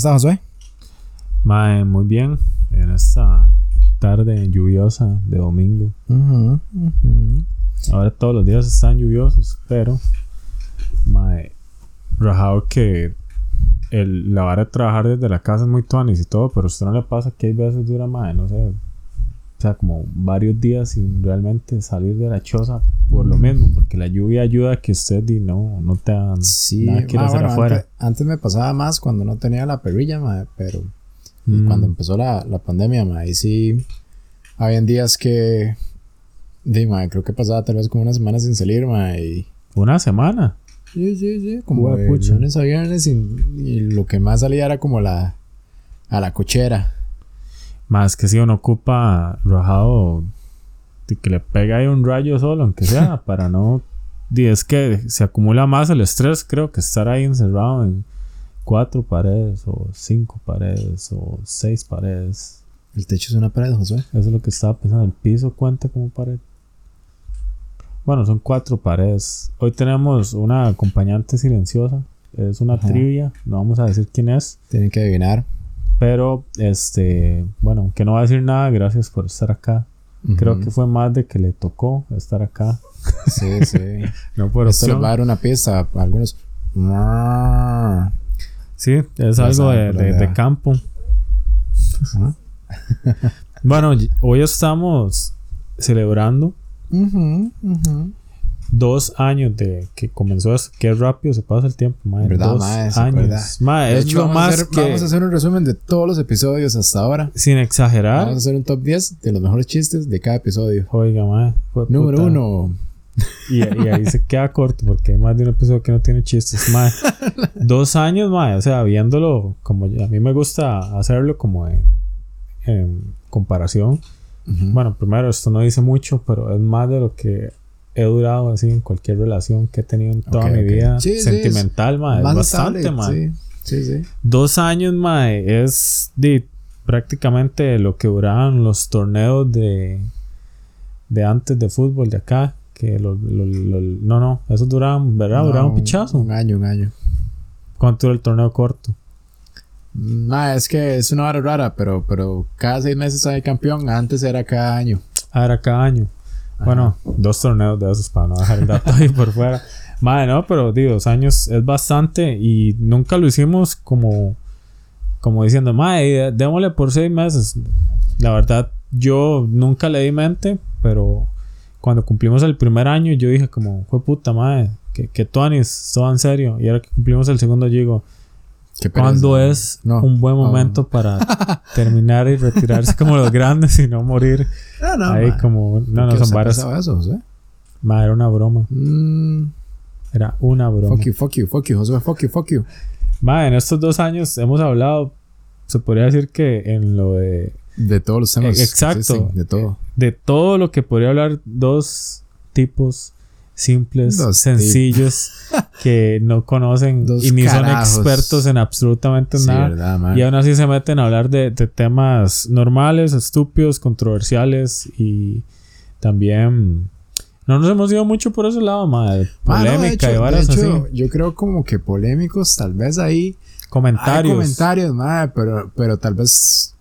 estás, Josué? Mae, muy bien. En esta tarde lluviosa de domingo. Ahora todos los días están lluviosos, pero. Mae, rajado que el, la vara de trabajar desde la casa es muy tuanis y todo, pero a usted no le pasa que hay veces dura, mae, no sé. O sea, como varios días sin realmente salir de la choza por lo mismo, porque la lluvia ayuda a que usted y no, no te hagan Sí, nada que ma, hacer bueno, afuera. Antes, antes me pasaba más cuando no tenía la perrilla, ma, pero Mm. cuando empezó la, la pandemia, ma, ahí sí habían días que, di, ma, creo que pasaba tal vez como una semana sin salir, ma, y Una semana. sí, sí, sí, como de pucha. lunes a viernes y, y lo que más salía era como la a la cochera. Más que si uno ocupa rajado que le pega ahí un rayo solo, aunque sea, para no. di, es que se acumula más el estrés, creo que estar ahí encerrado en cuatro paredes, o cinco paredes, o seis paredes. El techo es una pared, Josué. Eso es lo que estaba pensando. El piso cuenta como pared. Bueno, son cuatro paredes. Hoy tenemos una acompañante silenciosa. Es una Ajá. trivia. No vamos a decir quién es. Tienen que adivinar. Pero, este, bueno, que no va a decir nada, gracias por estar acá. Creo que fue más de que le tocó estar acá. Sí, sí. No por Esto les va a dar una pista a algunos. Sí, es algo de, campo. Bueno, hoy estamos celebrando Ujú, ujú. Dos años de que comenzó esto. Qué rápido se pasa el tiempo, madre. ¿Verdad, dos acuerda? años. Mae, De es hecho, lo a más hacer, que, vamos a hacer un resumen de todos los episodios hasta ahora. sin exagerar. Vamos a hacer un top 10 de los mejores chistes de cada episodio. Oiga, mae. fue Número puta. uno. Y, y ahí se queda corto porque hay más de un episodio que no tiene chistes. Mae, dos años, mae. O sea, viéndolo como a mí me gusta hacerlo como en, en comparación. Bueno, primero, esto no dice mucho, pero es más de lo que he durado así en cualquier relación que he tenido en toda mi vida Sí, sí, sentimental, mae. Más bastante, estable, mae. Sí, sí, sí. Dos años, mae. Es de, prácticamente lo que duraban los torneos de, de antes de fútbol de acá. Que lo, lo- lo- no, no, esos duraban, ¿verdad? duraban un pichazo. Un año, un año. ¿Cuánto era el torneo corto? Nah, es que es una hora rara, pero, pero cada seis meses hay campeón. Antes era cada año. Ah, era cada año. Bueno, dos torneos de esos para no dejar el dato ahí por fuera. Madre, no, pero digo, dos años es bastante y nunca lo hicimos como, como diciendo, madre, démosle por seis meses. La verdad, yo nunca le di mente, pero cuando cumplimos el primer año, yo dije como, fue puta madre, que, que tuanis, todo en serio. Y ahora que cumplimos el segundo, yo digo. ¿Cuándo es No. un buen momento para terminar y retirarse como los grandes y no morir No, no, ahí ma. como, no, ¿Por no, son varas. eso, José? Ma, era una broma. Mm, Era una broma. fuck you, fuck you, fuck you, José, fuck you, fuck you. Ma, en estos dos años hemos hablado, se podría decir que en lo de, De todos los temas. Eh, exacto. de todo. de todo lo que podría hablar dos tipos simples, Dos sencillos, que no conocen Dos y ni carajos. son expertos en absolutamente Sí, nada. verdad. Y aún así se meten a hablar de, de temas normales, estúpidos, controversiales y también no nos hemos ido mucho por ese lado, ma, de Ma, no, de polémica hecho- y varas de así. hecho, Yo creo como que polémicos, tal vez ahí. Comentarios. Hay comentarios, madre, pero, pero tal vez.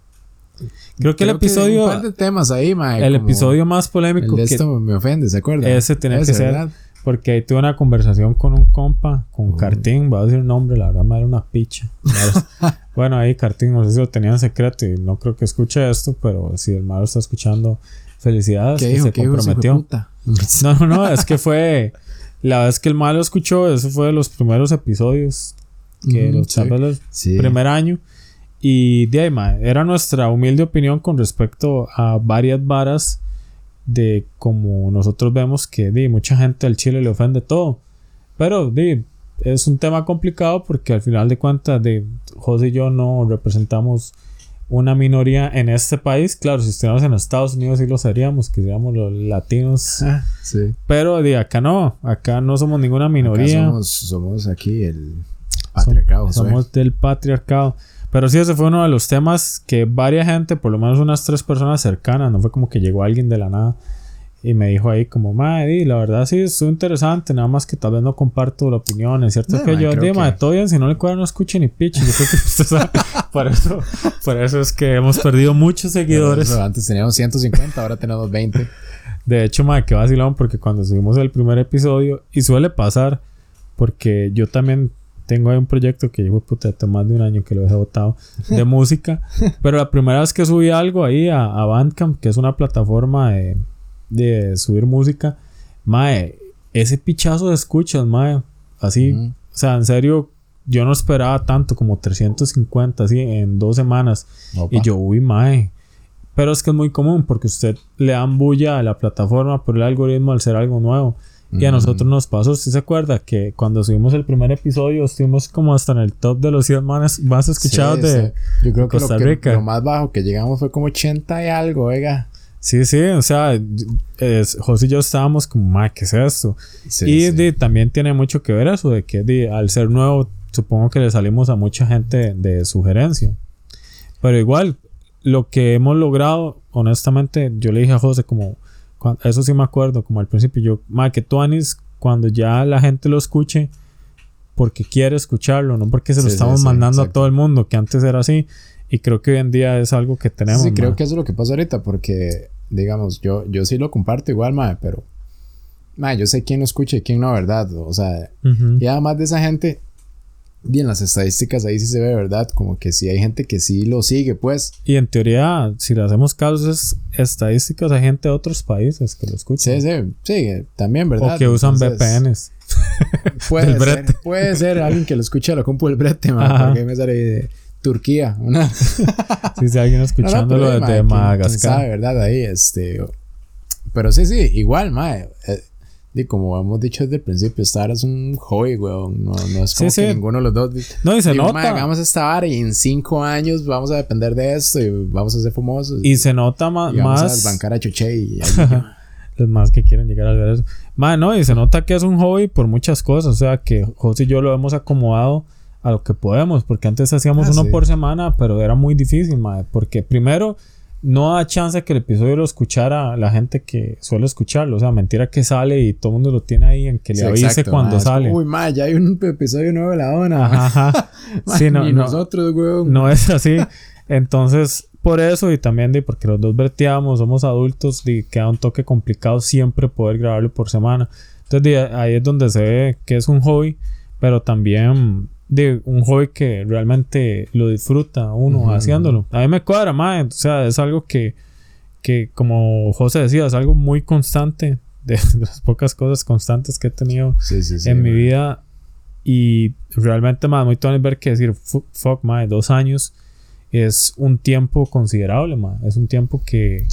Creo que el creo episodio, un par de temas ahí, madre. el episodio más El polémico de que esto me ofende, ¿se acuerda? ese tenía que ser, ¿verdad? porque ahí tuve una conversación con un compa, con. Cartín, voy a decir un nombre, la verdad me era una picha. bueno, ahí Cartín, no sé si lo tenía en secreto y no creo que escuche esto, pero si el malo está escuchando, felicidades, ¿Qué que se ¿Qué dijo ese hijo de comprometió. No, no, no, es que fue la vez que el malo escuchó, eso fue de los primeros episodios, que Mm, los, sí. los Sí. primer año. Y de ahí, mae, era nuestra humilde opinión con respecto a varias varas de como nosotros vemos que di, mucha gente al chile le ofende todo. Pero di, es un tema complicado porque al final de cuentas de José y yo no representamos una minoría en este país. Claro, si estuviéramos en Estados Unidos sí lo seríamos, que seríamos los latinos. Ah, sí. Pero de acá no, acá no somos ninguna Acá minoría. somos, somos aquí el patriarcado. Josué. Somos del patriarcado. Pero sí, ese fue uno de los temas que varias gente, por lo menos unas tres personas cercanas, no fue como que llegó alguien de la nada, Y me dijo ahí como, madre, la verdad sí, estuvo interesante, nada más que tal vez no comparto la opinión. Es cierto No, que mae, yo, digo, que- todo bien, si no le cuadra no escuche ni piche. Yo creo que usted sabe. por, eso, por eso es que hemos perdido muchos seguidores. Antes teníamos 150, ahora tenemos 20. De hecho, madre, que vacilón porque cuando subimos el primer episodio, y suele pasar, porque yo también tengo ahí un proyecto que llevo puta más de un año que lo he botado de música, pero la primera vez que subí algo ahí a, a Bandcamp, que es una plataforma de, de subir música, mae, ese pichazo de escuchas, mae, así, o sea, en serio, yo no esperaba tanto, como 350, así, en dos semanas. Opa. Y yo, uy, mae. Pero es que es muy común porque usted le dan bulla a la plataforma por el algoritmo al ser algo nuevo. Y a nosotros nos pasó, ¿usted se acuerda? Que cuando subimos el primer episodio estuvimos como hasta en el top de los 100 más, más escuchados Sí, de... sí. Yo creo que, Costa lo que Rica. lo más bajo que llegamos fue como 80 y algo, oiga. Sí, sí, o sea, es- José y yo estábamos como, ma, ¿qué es esto? Sí, y de- también tiene mucho que ver eso, de que de, al ser nuevo, supongo que le salimos a mucha gente de sugerencia. Pero igual, lo que hemos logrado, honestamente, yo le dije a José como, cuan- eso sí me acuerdo, como al principio, yo, ma, que tú Anis, cuando ya la gente lo escuche, porque quiere escucharlo, no porque se lo Sí, estamos sí, mandando a todo el mundo, que antes era así, y creo que hoy en día es algo que tenemos. Sí, creo ma. que eso es lo que pasa ahorita, porque, digamos, yo, yo sí lo comparto igual, mae, pero, mae, yo sé quién lo escucha y quién no, ¿verdad? O sea, Ujú. y además de esa gente, y en las estadísticas ahí sí se ve, ¿verdad? Como que sí hay gente que sí lo sigue, pues. Y en teoría, si le hacemos caso, es estadísticas de gente de otros países que lo escuchan. Sí, sí, sí, también, ¿verdad? O que usan Entonces, VPNs. Puede ser, brete. puede ser alguien que lo escuche a la compu del brete, Ajá. porque me sale de Turquía, una, Si hay alguien escuchándolo No, no, pero, desde Madagascar. sabe, ¿verdad? Ahí, este. Pero sí, sí, igual, mae. eh, y como hemos dicho desde el principio, esta vara es un hobby, weón. No, no es como Sí, que sí. ninguno de los dos. No, y se digo, nota. "Mae, hagamos esta vara y en cinco años vamos a depender de esto y vamos a ser famosos. Y se nota y vamos más. a bancar a Chuche y Los más que quieren llegar a ver eso. Ma, no, y se nota que es un hobby por muchas cosas. O sea, que José y yo lo hemos acomodado a lo que podemos. Porque antes hacíamos Ah, uno sí. por semana, pero era muy difícil, ma. Porque primero, no da chance que el episodio lo escuchara la gente que suele escucharlo. O sea, mentira que sale y todo el mundo lo tiene ahí en que le Sí, avise exacto, cuando sale. Uy, mae, ya hay un episodio nuevo de la ONA. Ajá, Sí, no, ni no, nosotros, weón. no es así. Entonces, por eso y también de porque los dos verteamos, somos adultos y queda un toque complicado siempre poder grabarlo por semana. Entonces, de ahí es donde se ve que es un hobby, pero también de un hobby que realmente lo disfruta uno haciéndolo. A mí me cuadra, más, o sea, es algo que, que como José decía, es algo muy constante, de las pocas cosas constantes que he tenido Sí, sí, sí. en mi vida y realmente más muy Tony ver que decir fu- fuck mae, dos años es un tiempo considerable mae. es un tiempo que,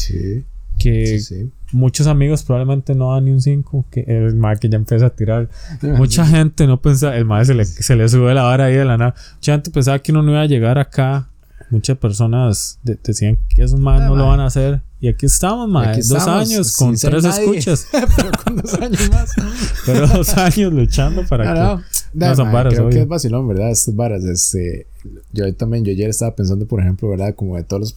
que sí, sí. Muchos amigos probablemente no dan ni un 5 que el mae que ya empieza a tirar mucha gente no pensaba el mae se le, se le sube la vara ahí de la nada mucha gente pensaba que uno no iba a llegar acá muchas personas de- decían que esos más Ah, no lo van a hacer y aquí estamos mae, aquí dos estamos, años con tres nadie. escuchas Pero con dos años más. pero dos años luchando para No, que no. No, son varas, creo que obvio. es vacilón, ¿verdad? Estas varas, este... Yo también, yo ayer estaba pensando, por ejemplo, ¿verdad? Como de todos los...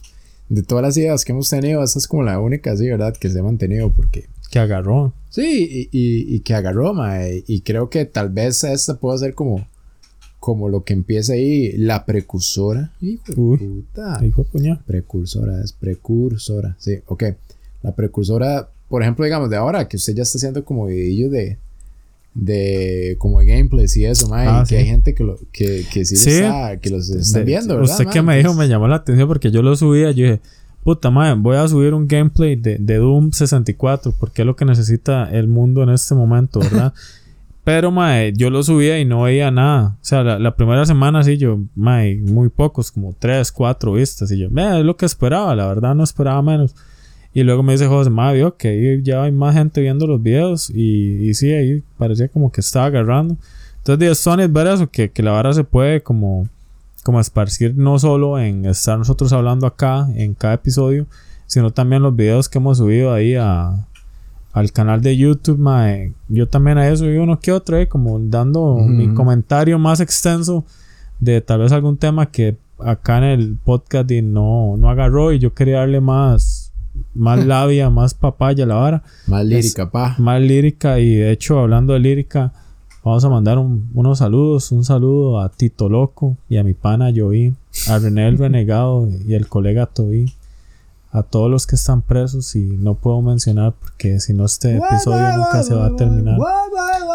De todas las ideas que hemos tenido, esta es como la única, sí, ¿verdad? Que se ha mantenido porque... que agarró Sí, y, y, y que agarró, mae. Y creo que tal vez esta pueda ser como... Como lo que empieza ahí, la precursora. Hijo de Uy. puta. hijo de puña Precursora, es precursora. Sí, ok. La precursora, por ejemplo, digamos, de ahora, que usted ya está haciendo como videillos de. De como de gameplays y eso, mae, Ah, que sí. hay gente que, lo, que, que sí, Sí. está, que los están viendo, ¿verdad? Usted que mae? me dijo me llamó la atención porque yo lo subía. Yo dije, puta madre, voy a subir un gameplay de, de Doom 64 porque es lo que necesita el mundo en este momento, ¿verdad? Pero, mae, yo lo subía y no veía nada. O sea, la, la primera semana sí, yo, mae, muy pocos, como 3, 4 vistas. Y yo, "Vea, es lo que esperaba, la verdad no esperaba menos. Y luego me dice José, mae, vio que ahí ya hay más gente viendo los videos. Y, y sí, ahí parecía como que estaba agarrando. Entonces, de Sony es ver eso, que, que la vara se puede como, como esparcir no solo en estar nosotros hablando acá en cada episodio, sino también los videos que hemos subido ahí a, al canal de YouTube. Yo también a eso subí uno que otro, eh, como dando mi comentario más extenso de tal vez algún tema que acá en el podcast y no, no agarró y yo quería darle más, más labia, más papaya la vara. Más lírica, pa. Más lírica y de hecho hablando de lírica, vamos a mandar unos saludos. Un saludo a Tito Loco y a mi pana Joey, a René el Renegado y el colega Toby. A todos los que están presos y no puedo mencionar porque si no este episodio nunca se va a terminar.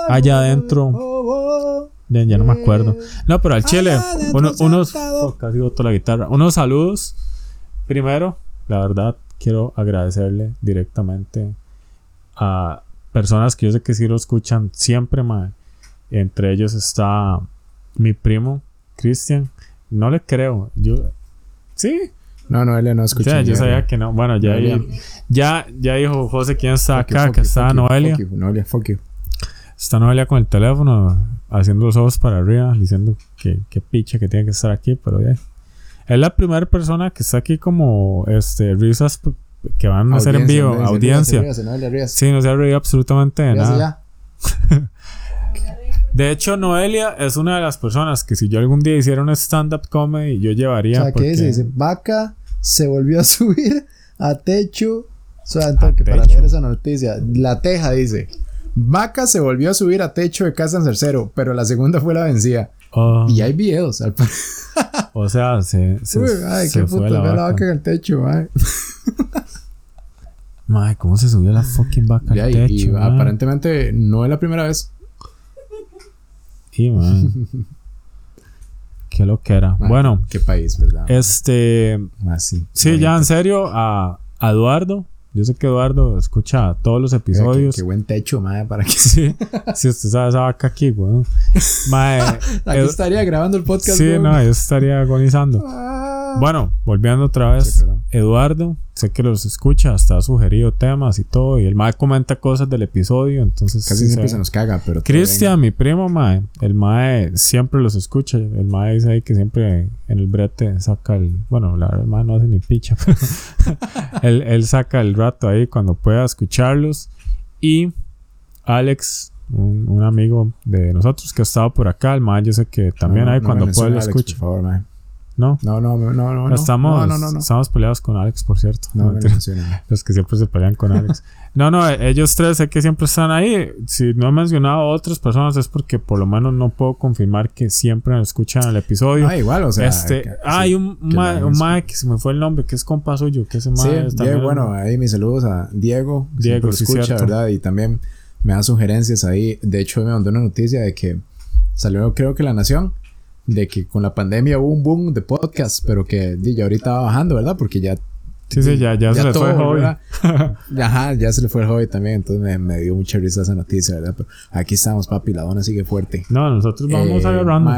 Allá adentro ya no me acuerdo. No, pero al chile, unos. casi la guitarra. Unos saludos. Primero, la verdad, quiero agradecerle directamente a personas que yo sé que sí lo escuchan siempre, mae. Entre ellos está mi primo, Cristian. No le creo. Yo. Sí. No, no, él no escucha. yo sabía que no. Bueno, ya, ya, ya dijo José quién está acá, que está Noelia. Noelia, fuck you. Está Noelia con el teléfono, haciendo los ojos para arriba, diciendo que, que picha que tiene que estar aquí, pero ya. Es la primera persona que está aquí como este risas que van a hacer en vivo, audiencia. Sí, no se ha reído absolutamente de nada. de hecho, Noelia es una de las personas que si yo algún día hiciera un stand-up comedy, yo llevaría. O sea, ¿qué dice? Dice, vaca se volvió a subir a techo. O sea, que para leer esa noticia, la teja dice. Vaca se volvió a subir a techo de casa en Cercero, pero la segunda fue la vencida. Oh. Y hay videos, al O sea, se, se, Uy, ay, qué puto, la, la vaca en el techo, ay. Mae, ¿cómo se subió la fucking vaca al techo? Y, aparentemente no es la primera vez. Y, man. qué lo que era. bueno. Qué país, ¿verdad? Este. Ah, sí. Sí, ya en serio, a, a Eduardo yo sé que Eduardo escucha todos los episodios. Qué, buen techo, madre, para que... Sí, si usted sabe esa vaca aquí, weón. Madre... aquí estaría grabando el podcast, Sí, no, yo estaría agonizando. Bueno, volviendo otra vez. Eduardo, sé que los escucha, hasta ha sugerido temas y todo. Y el mae comenta cosas del episodio, entonces... Casi siempre se nos caga, pero... Cristian, mi primo, mae. El mae siempre los escucha. El mae dice ahí que siempre en el brete saca el... Bueno, la verdad, el mae no hace ni picha, pero... él, él saca el rato ahí cuando pueda escucharlos. Y Alex un, un, amigo de nosotros que ha estado por acá. El mae yo sé que también hay cuando pueda lo escucha. Por favor, mae. ¿No? No, no, no, no. Estamos, no, no, estamos peleados con Alex, por cierto. No, no Los que siempre se pelean con Alex. no, no, ellos tres sé que siempre están ahí. Si no he mencionado a otras personas es porque por lo menos no puedo confirmar que siempre escuchan el episodio. Ah, igual, o sea. Este, ah, hay un, ma, que se me fue el nombre, que es compa suyo, que ese ma sí, Diego, bueno, ahí mis saludos a Diego. Diego, sí, escucha, ¿verdad? Y también me da sugerencias ahí. De hecho, me mandó una noticia de que salió, creo que La Nación de que con la pandemia hubo un boom de podcast, pero que ya ahorita va bajando, ¿verdad? Porque ya... Sí, sí, ya, ya, se le fue el hobby. Ajá, ya se le fue el hobby también, entonces me, dio mucha risa esa noticia, ¿verdad? Pero aquí estamos, papi, la dona sigue fuerte. No, nosotros vamos eh, agarrando.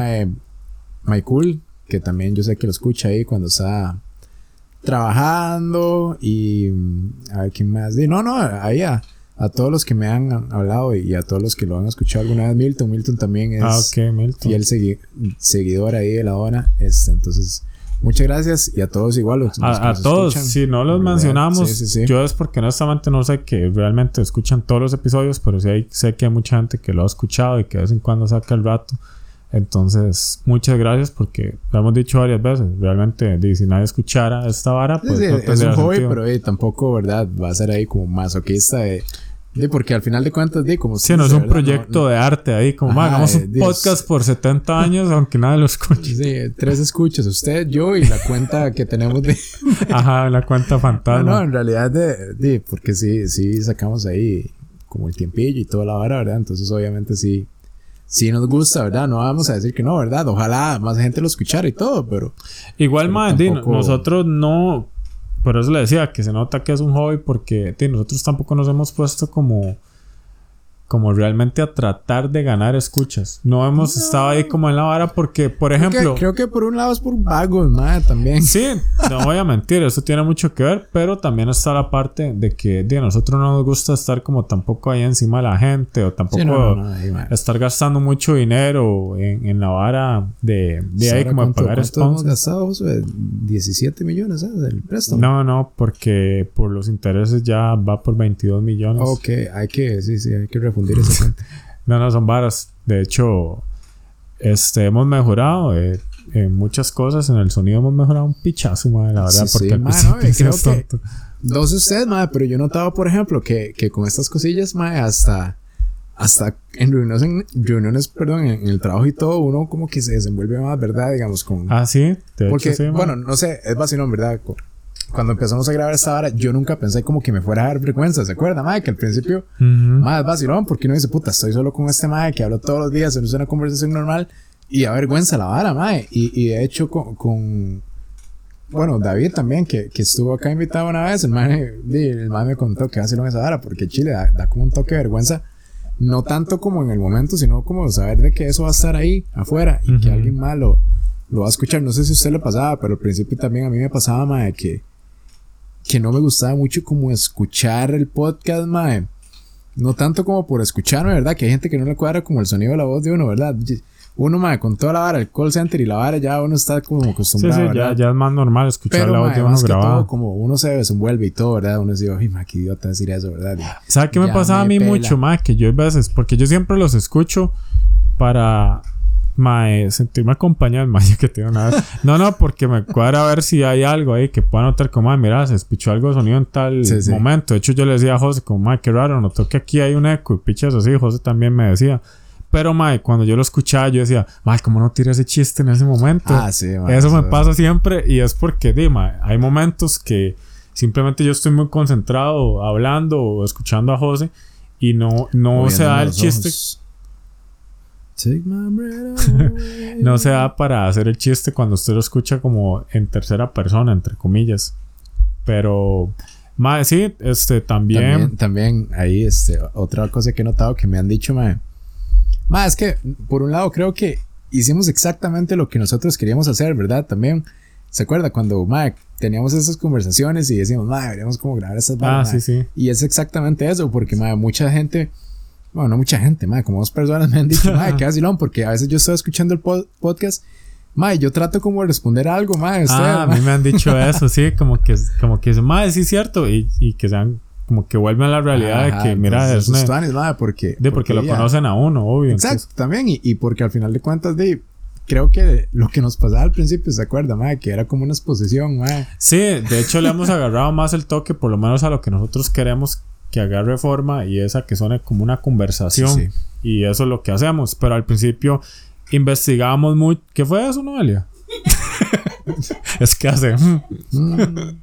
My, Cool, que también yo sé que lo escucha ahí cuando está trabajando y... A ver, ¿quién más? No, no, ahí a a todos los que me han hablado y a todos los que lo han escuchado alguna vez, Milton. Milton también es ah, fiel seguidor ahí de la dona. Este, entonces, muchas gracias y a todos igual. a, todos, si no los mencionamos, yo es porque honestamente no sé que realmente escuchan todos los episodios, pero sí hay, sé que hay mucha gente que lo ha escuchado y que de vez en cuando saca el rato. Entonces, muchas gracias porque lo hemos dicho varias veces. Realmente, si nadie escuchara esta vara, pues. es un hobby, pero tampoco, ¿verdad? Va a ser ahí como masoquista de porque al final de cuentas, de como Sí, no es un proyecto de arte ahí, como hagamos un podcast por 70 años, aunque nadie lo escuche. Sí, tres escuchas, usted, yo y la cuenta que tenemos de. Ajá, la cuenta fantasma. No, en realidad, de, porque sí, sí sacamos ahí como el tiempillo y toda la vara, ¿verdad? Entonces, obviamente, sí. Sí nos gusta, ¿verdad? No vamos a decir que no, ¿verdad? Ojalá más gente lo escuchara y todo, pero... Igual, más, nosotros no por eso le decía que se nota que es un hobby porque nosotros tampoco nos hemos puesto como como realmente a tratar de ganar escuchas. No hemos estado ahí como en la vara porque, por ejemplo... Creo que, por un lado es por vagos, madre, también. Sí, no voy a mentir, eso tiene mucho que ver, pero también está la parte de que a nosotros no nos gusta estar como tampoco ahí encima de la gente o tampoco estar gastando mucho dinero en, la vara de, de ahí como pagar sponsors. hemos gastado? 17 millones, ¿sabes? El préstamo. No, no, porque por los intereses ya va por 22 millones. Ok, hay que, sí, sí, hay que no, no, son varas. De hecho, este, hemos mejorado eh, en muchas cosas. En el sonido hemos mejorado un pichazo, madre, la verdad. porque sí, creo que dos de ustedes, madre, pero yo he notado, por ejemplo, que, que con estas cosillas, madre, hasta, hasta en reuniones, en reuniones, perdón, en, el trabajo y todo, uno como que se desenvuelve más, ¿verdad? Digamos, con... Ah, sí, de Porque, bueno, no sé, es vacilón, ¿verdad? Cuando empezamos a grabar esta hora, yo nunca pensé como que me fuera a dar vergüenza, ¿se acuerda, madre? Que al principio, más vacilón, porque uno dice, puta, estoy solo con este madre que hablo todos los días, es una conversación normal y a vergüenza la vara, madre. Y, y de hecho, con, con bueno, David también, que, que, estuvo acá invitado una vez, el man, el man me contó que hacer esa vara, porque Chile da, como un toque de vergüenza, no tanto como en el momento, sino como saber de que eso va a estar ahí, afuera, y que alguien malo lo va a escuchar. No sé si a usted le pasaba, pero al principio también a mí me pasaba, mae, que, que no me gustaba mucho como escuchar el podcast, mae. No tanto como por escucharme, ¿verdad? Que hay gente que no le cuadra como el sonido de la voz de uno, ¿verdad? uno, madre, con toda la vara, el call center y la vara, ya uno está como acostumbrado. Sí, sí, ya, ya, es más normal escuchar la voz de uno grabado. como uno se desenvuelve y todo, ¿verdad? Uno dice, ay, ma, qué idiota decir eso, ¿verdad? ¿Sabes qué me pasaba a mí mucho, más Que yo a veces, porque yo siempre los escucho para mae, sentirme acompañado, mae, que tengo nada. No, no, porque me cuadra a ver si hay algo ahí que pueda notar como, mae, mira, se escuchó algo de sonido en tal momento. De hecho, yo le decía a José, como, mae, qué raro, noto que aquí hay un eco y pichas así. José también me decía. Pero, mae, cuando yo lo escuchaba, yo decía, mae, ¿cómo no tira ese chiste en ese momento? Ah, sí, Eso me pasa siempre y es porque, di, hay momentos que simplemente yo estoy muy concentrado hablando o escuchando a José y no, no se da el chiste. no se da para hacer el chiste cuando usted lo escucha como en tercera persona, entre comillas. Pero, mae, sí, este, también... también... También, ahí, este, otra cosa que he notado que me han dicho, mae más es que, por un lado, creo que hicimos exactamente lo que nosotros queríamos hacer, ¿verdad? También, ¿se acuerda cuando, Mike, teníamos esas conversaciones y decíamos, madre, deberíamos como grabar esas barras? Ah, sí, sí. Y es exactamente eso, porque, madre, mucha gente, bueno, no mucha gente, madre, como dos personas me han dicho, madre, qué vacilón, porque a veces yo estoy escuchando el podcast Mae, yo trato como de responder algo, mae. ah, a mí me han dicho eso, sí, como que, como que, mae, sí es cierto, y, y que sean como que vuelven a la realidad de que, mira, es una... porque, de porque, lo conocen a uno, obvio. Exacto, también. Y, y, porque al final de cuentas, de, creo que lo que nos pasaba al principio, ¿se acuerda, madre? Que era como una exposición, madre. Sí, de hecho le hemos agarrado más el toque, por lo menos a lo que nosotros queremos que agarre forma y esa que suene como una conversación. Y eso es lo que hacemos. Pero al principio investigamos muy... ¿Qué fue eso, Noelia? es que hace... Mm.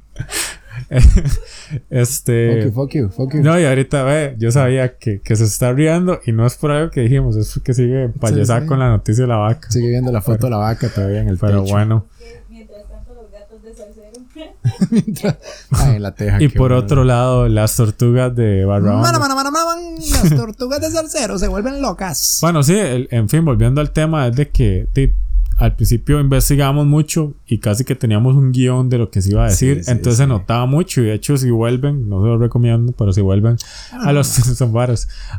este. Fuck you, fuck you, No, y ahorita ve, yo sabía que, que, se está riendo y no es por algo que dijimos, es porque sigue payasar con la noticia de la vaca. Sigue viendo la foto de la vaca todavía en el Pero bueno. Mientras tanto, los gatos de salsero. Mientras... Ay, la teja. Y por otro lado, las tortugas de Barrabán. Las tortugas de salsero se vuelven locas. Bueno, sí, en fin, volviendo al tema, es de que al principio investigamos mucho y casi que teníamos un guion de lo que se iba a decir. entonces se notaba mucho. Y de hecho, si vuelven, no se lo recomiendo, pero si vuelven a los son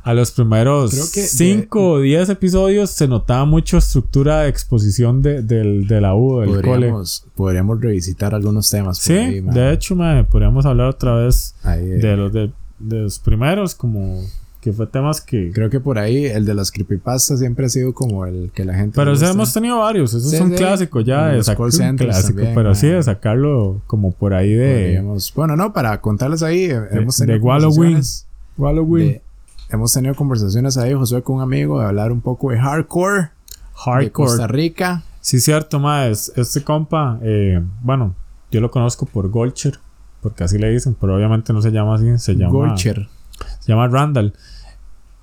a los primeros 5 o 10 episodios, se notaba mucho estructura de exposición de, del, de la U, del podríamos, cole. Podríamos revisitar algunos temas. sí, de hecho, podríamos hablar otra vez de, los, de los primeros, como que fue temas que... Creo que por ahí el de las creepypastas siempre ha sido como el que la gente... Pero ese hemos tenido varios, esos son clásicos ya, de sacar un clásico, pero sí de sacarlo como por ahí de... Bueno, no, para contarles ahí, de, hemos tenido... De hemos tenido conversaciones ahí, Josué, con un amigo, de hablar un poco de hardcore. Hardcore. De Costa Rica. Sí, cierto, más. Este compa, eh, bueno, yo lo conozco por Golcher, porque así le dicen, pero obviamente no se llama así, se llama... Golcher. Se llama Randall.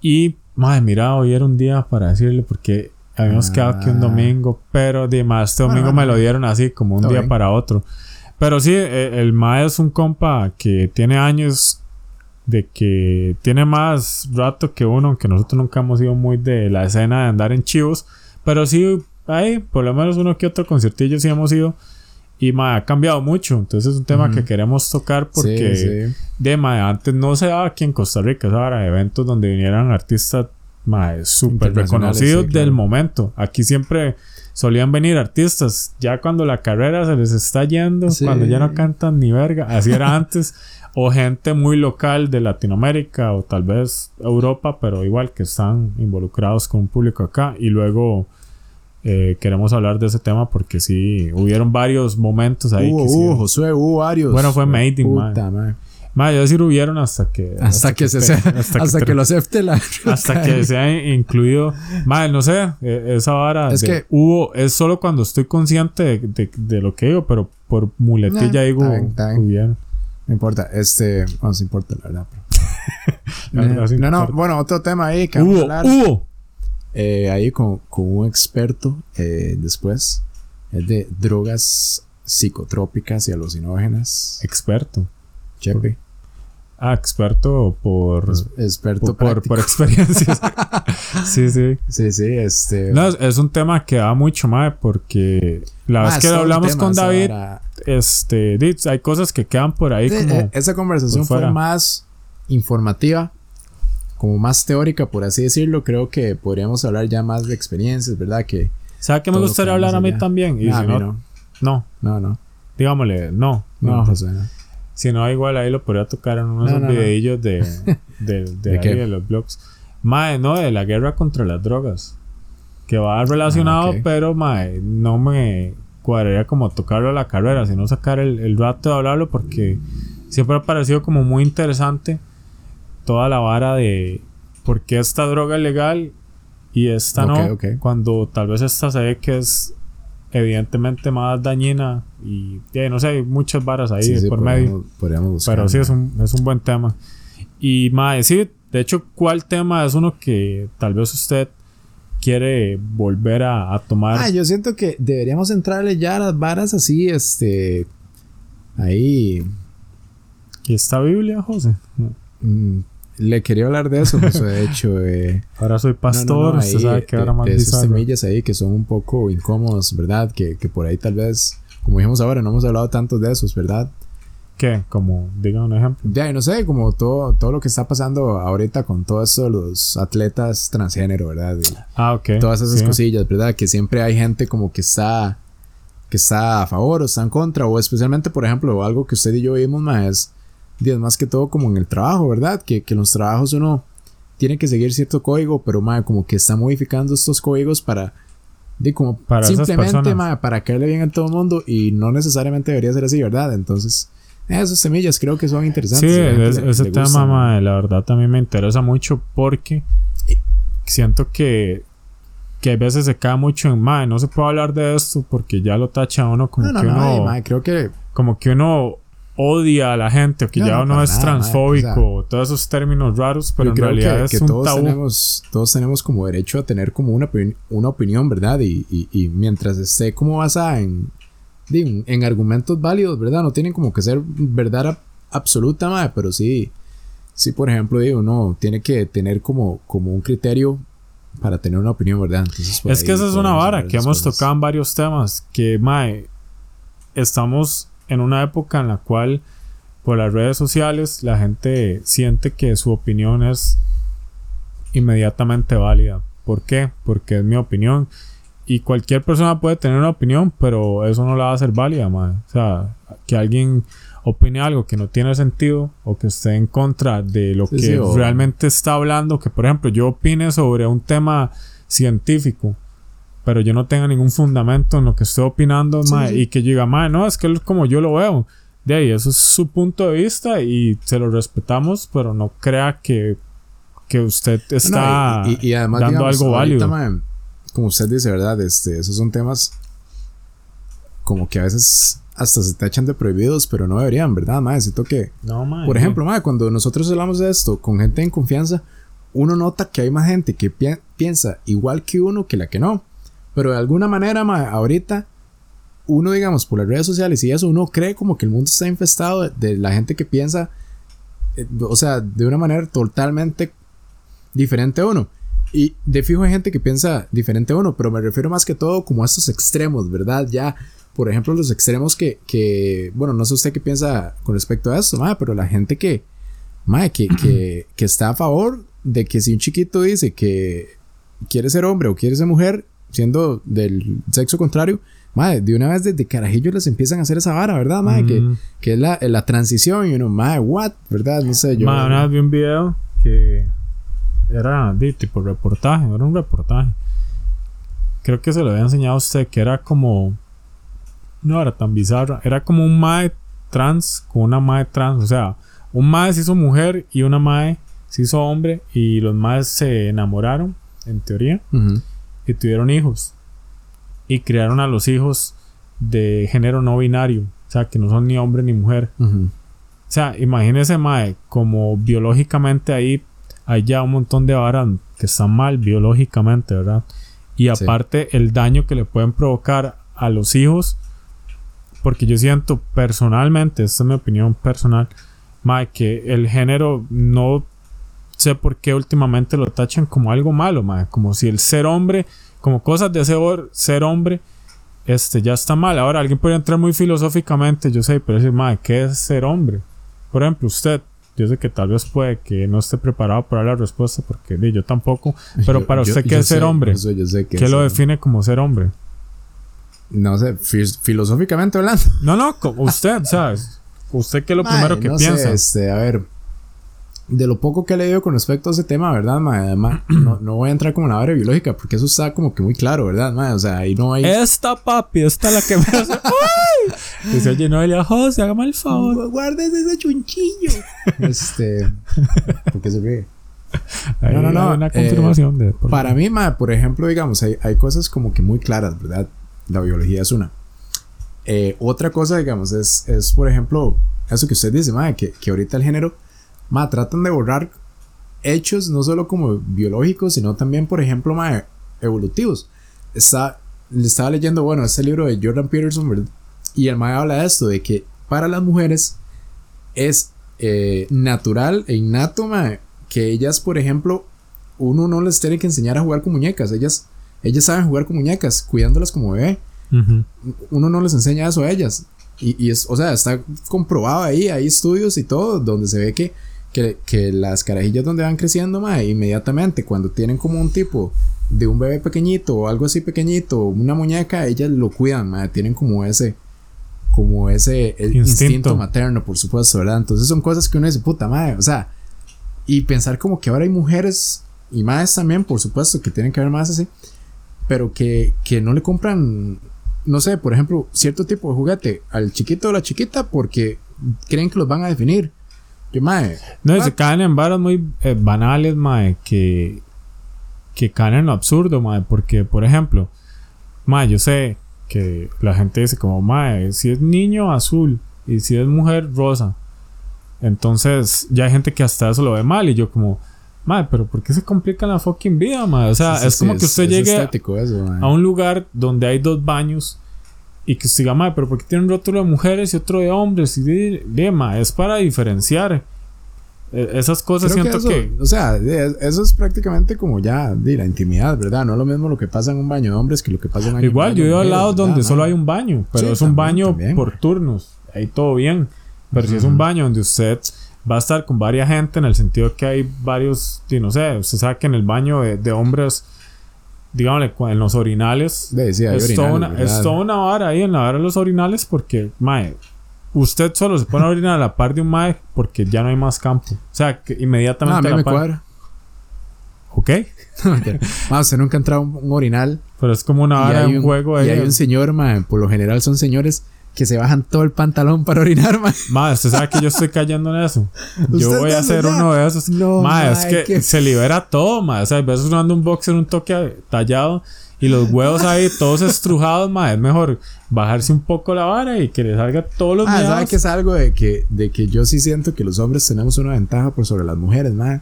Y, madre, mira, hoy era un día para decirle porque habíamos quedado aquí un ah. domingo, pero de más, este domingo me lo dieron así, como un día para otro. Pero sí, el, el es un compa que tiene años de que tiene más rato que uno, aunque nosotros nunca hemos sido muy de la escena de andar en chivos, pero sí, ahí, por lo menos uno que otro conciertillo sí hemos ido. Y ma, ha cambiado mucho. Entonces es un tema que queremos tocar porque de ma, antes no se daba aquí en Costa Rica, ahora eventos donde vinieran artistas súper reconocidos del momento. Aquí siempre solían venir artistas. Ya cuando la carrera se les está yendo, cuando ya no cantan ni verga, así era antes. o gente muy local de Latinoamérica o tal vez Europa, pero igual que están involucrados con un público acá. Y luego eh, queremos hablar de ese tema porque sí, hubieron varios momentos ahí. Hubo, que hubo, Josué, hubo varios. Bueno, fue Made in Madre, yo decir hubieron hasta que. Hasta, que, se sea, hasta, que, lo acepte la. Hasta que sea incluido. Madre, no sé, e, esa vara. Es que. Hubo, es solo cuando estoy consciente de, de, lo que digo, pero por muletilla digo. Hubieron. No importa, este. No nos importa, la verdad. no, no, bueno, otro tema ahí que vamos a hablar. Hubo. Eh, ahí con, con, un experto eh, después. Es de drogas psicotrópicas y alucinógenas. Experto. Chepe. Ah, experto por. experto por, por, experiencias. sí, sí. Sí, sí, este. No, es un tema que da mucho más porque la vez que hablamos con David, este, hay cosas que quedan por ahí. como e, esa conversación fue más informativa, como más teórica, por así decirlo. Creo que podríamos hablar ya más de experiencias, ¿verdad? Que. ¿Sabe que me gustaría hablar a mí también? Y si no, no, no, no. Digámosle, no. No, José. No. Si no, igual ahí lo podría tocar en unos no, videillos de, de, de, ¿De, los blogs. Mae, no, de la guerra contra las drogas. Que va relacionado, ah, pero mae, no me cuadraría como tocarlo a la carrera, sino sacar el, el rato de hablarlo porque siempre ha parecido como muy interesante toda la vara de por qué esta droga es legal y esta no. Cuando tal vez esta se ve que es evidentemente más dañina y no sé, hay muchas varas ahí por medio. Pero sí, es un, es un buen tema. Y más, sí, de hecho, ¿cuál tema es uno que tal vez usted quiere volver a, tomar? Ah, yo siento que deberíamos entrarle ya a las varas así, este. Ahí. ¿Y esta Biblia, José? Mm, le quería hablar de eso, pues de hecho. Eh, ahora soy pastor, usted sabe que ahora más de esas semillas ahí que son un poco incómodos, ¿verdad? Que, que por ahí tal vez, como dijimos ahora, no hemos hablado tanto de esos, ¿verdad? ¿Qué? Como, diga un ejemplo. Ya, no sé, como todo, todo lo que está pasando ahorita con todos los atletas transgénero, ¿verdad? ah, ok. Todas esas cosillas, ¿verdad? Que siempre hay gente como que está, que está a favor o está en contra, o especialmente, por ejemplo, algo que usted y yo vimos más más que todo como en el trabajo, ¿verdad? Que, que en los trabajos uno tiene que seguir cierto código, pero ma, como que está modificando estos códigos para, de como para simplemente ma, para caerle bien a todo el mundo y no necesariamente debería ser así, ¿verdad? Entonces, esas semillas creo que son interesantes. Sí, ese tema, ma, la verdad también me interesa mucho porque siento que que a veces se cae mucho en, ma, no se puede hablar de esto porque ya lo tacha uno como que uno... creo que... Como que uno odia a la gente, que ya no, es transfóbico, todos esos términos raros, pero en realidad es un todos Tenemos, todos tenemos como derecho a tener como una, una opinión, ¿verdad? Y, y, mientras esté como basada en, en, argumentos válidos, ¿verdad? No tienen como que ser verdad absoluta, madre, pero sí, sí, por ejemplo, digo, no, tiene que tener como, como un criterio para tener una opinión, ¿verdad? es que esa es una vara que hemos tocado en varios temas, que, mae, estamos en una época en la cual por las redes sociales la gente siente que su opinión es inmediatamente válida. ¿Por qué? Porque es mi opinión. Y cualquier persona puede tener una opinión, pero eso no la va a hacer válida, O sea, que alguien opine algo que no tiene sentido o que esté en contra de lo que realmente está hablando, que por ejemplo yo opine sobre un tema científico pero yo no tenga ningún fundamento en lo que estoy opinando, y que yo diga, mae, no, es que es como yo lo veo. De ahí, eso es su punto de vista y se lo respetamos, pero no crea que, que usted está dando algo válido. como usted dice, ¿verdad? Este, esos son temas como que a veces hasta se tachan de prohibidos, pero no deberían, ¿verdad? Mae, siento que... No, mae, Por ejemplo, mae, cuando nosotros hablamos de esto con gente en confianza, uno nota que hay más gente que piensa igual que uno que la que no. Pero de alguna manera, ahorita, uno, digamos, por las redes sociales y eso, uno cree como que el mundo está infestado de, la gente que piensa, eh, o sea, de una manera totalmente diferente a uno. Y de fijo hay gente que piensa diferente a uno, pero me refiero más que todo como a estos extremos, ¿verdad? Ya, por ejemplo, los extremos que, que bueno, no sé usted qué piensa con respecto a esto, pero la gente que, que, que, que está a favor de que si un chiquito dice que quiere ser hombre o quiere ser mujer, siendo del sexo contrario, madre, de una vez desde carajillos les empiezan a hacer esa vara, ¿verdad, madre? Que, mm. que, es la, la, transición y uno, madre, what, ¿verdad? No sé, yo. Madre, una vez vi un video que era de tipo reportaje, era un reportaje. Creo que se lo había enseñado a usted, que era como. No era tan bizarro, era como un mae trans con una mae trans, o sea, un mae se hizo mujer y una mae se hizo hombre y los maes se enamoraron, en teoría, y tuvieron hijos. Y criaron a los hijos de género no binario, o sea, que no son ni hombre ni mujer. O sea, imagínese, mae, como biológicamente ahí hay ya un montón de varas que están mal biológicamente, ¿verdad? Y aparte el daño que le pueden provocar a los hijos, porque yo siento personalmente, esta es mi opinión personal, mae, que el género no sé por qué últimamente lo tachan como algo malo, mae, como si el ser hombre, como cosas de ser, ser hombre, este ya está mal. Ahora alguien puede entrar muy filosóficamente, yo sé, pero decir, mae, ¿qué es ser hombre? Por ejemplo, usted, yo sé que tal vez puede que no esté preparado para la respuesta porque yo tampoco. Pero para usted, ¿qué es ser hombre? ¿Qué lo define como ser hombre? No sé, filosóficamente hablando. No, no, usted, ¿sabes? ¿Usted qué es lo primero que piensa? este, a ver, de lo poco que he leído con respecto a ese tema, ¿verdad? no, no, voy a entrar como en la área biológica porque eso está como que muy claro, ¿verdad? O sea, ahí no hay. Esta papi, esta es la que me hace. ¡Ay! Dice, oye, Noelia, José, hágame el favor. Guardes ese chunchillo. este. ¿Por qué se ríe? no, no, no. Una confirmación de. Para mí, ma, por ejemplo, digamos, hay, hay cosas como que muy claras, ¿verdad? La biología es una. Eh, otra cosa, digamos, es, es, por ejemplo, eso que usted dice, ma, que, que ahorita el género ma, tratan de borrar hechos no solo como biológicos, sino también, por ejemplo, ma, evolutivos. Está, le estaba leyendo, bueno, este libro de Jordan Peterson, y el ma habla de esto, de que para las mujeres es eh, natural e innato, ma, que ellas, por ejemplo, uno no les tiene que enseñar a jugar con muñecas, ellas, ellas saben jugar con muñecas, cuidándolas como bebé. Uno no les enseña eso a ellas. Y, y, es, o sea, está comprobado ahí, hay estudios y todo, donde se ve que que, que las carajillas donde van creciendo, mae, inmediatamente cuando tienen como un tipo de un bebé pequeñito o algo así pequeñito, una muñeca, ellas lo cuidan, mae, tienen como ese como ese instinto. materno, por supuesto, ¿verdad? Entonces son cosas que uno dice, puta madre, o sea, y pensar como que ahora hay mujeres y más también, por supuesto, que tienen que haber más así, pero que, que no le compran, no sé, por ejemplo, cierto tipo de juguete al chiquito o la chiquita porque creen que los van a definir. No, se caen en varas muy eh, banales, mae, que, que caen en lo absurdo, mae. Porque, por ejemplo, mae, yo sé que la gente dice como, mae, si es niño azul y si es mujer rosa. Entonces, ya hay gente que hasta eso lo ve mal y yo como, mae, pero ¿por qué se complica la fucking vida, mae? O sea, es como que usted llegue a un lugar donde hay dos baños y que usted diga, madre, pero porque tiene un rótulo de mujeres y otro de hombres? Y de, es para diferenciar. E, esas cosas siento que, O sea, eso es prácticamente como ya de la intimidad, ¿verdad? No es lo mismo lo que pasa en un baño de hombres que lo que pasa en un baño Igual, yo he ido al lado donde solo hay un baño, pero es un baño por turnos. Ahí todo bien. Pero si es un baño donde usted va a estar con varias gente, en el sentido que hay varios, no sé, usted sabe que en el baño de, de hombres digámosle, en los orinales. es, toda una, es, toda una, vara ahí en la vara de los orinales porque, mae, usted solo se pone a orinar a la par de un mae porque ya no hay más campo. O sea, que inmediatamente. No, a mí me cuadra. ¿Ok? Vamos, usted nunca ha entrado a un, orinal. Pero es como una vara de un, juego ahí. Y hay un señor, mae, por lo general son señores que se bajan todo el pantalón para orinar, mae. Mae, usted sabe que yo estoy cayendo en eso. Yo voy a hacer uno de esos. No, mae, es que, se libera todo, mae. O sea, a veces uno anda un boxer, un toque tallado y los huevos ahí todos estrujados, mae. Es mejor bajarse un poco la vara y que le salga todos los Ah, ¿sabe que es algo de que, de que yo sí siento que los hombres tenemos una ventaja por sobre las mujeres, mae?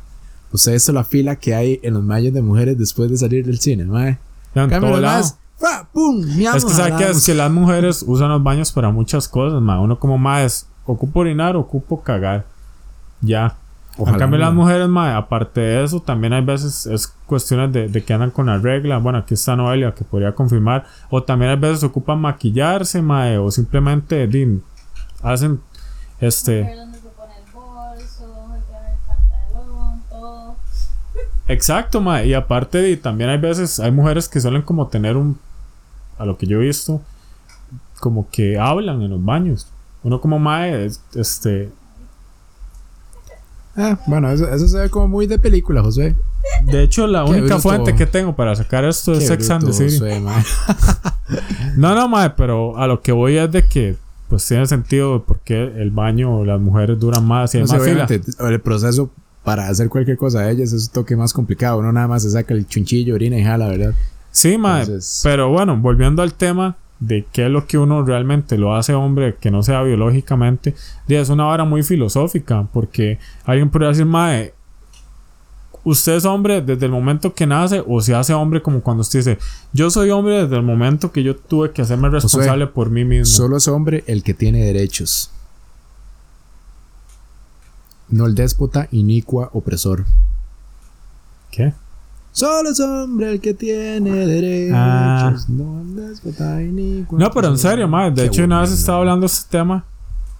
O sea, esto la fila que hay en los mayos de mujeres después de salir del cine, mae. En todo lado es que sabes que, es que las mujeres usan los baños para muchas cosas, ma. Uno como más ocupo orinar, ocupo cagar. Ya. en cambio, las mujeres, ma, aparte de eso, también hay veces es cuestiones de, que andan con la regla. Bueno, aquí está Noelia que podría confirmar. O también hay veces ocupan maquillarse, ma, o simplemente din, hacen este. Exacto, ma. Y aparte de, también hay veces, hay mujeres que suelen como tener un a lo que yo he visto, como que hablan en los baños. Uno como mae, este... Ah, bueno, eso, se ve como muy de película, José. De hecho, la única fuente que tengo para sacar esto es Sex and the City. no, no, mae, pero a lo que voy es de que, pues tiene sentido porque el baño, las mujeres duran más y hay No sé, más fila. el proceso para hacer cualquier cosa de ellas es un toque más complicado. Uno nada más se saca el chunchillo, orina y jala, ¿verdad? Sí, mae. Entonces- Pero bueno, volviendo al tema de qué es lo que uno realmente lo hace hombre, que no sea biológicamente, es una vara muy filosófica, porque alguien podría decir, mae, usted es hombre desde el momento que nace o se hace hombre como cuando usted dice, yo soy hombre desde el momento que yo tuve que hacerme responsable por mí mismo. Solo es hombre el que tiene derechos. No el déspota, inicua, opresor. ¿Qué? Solo es hombre el que tiene derechos. Ah. No. No, pero en serio, mae. De Qué hecho, una vez estaba hablando de este tema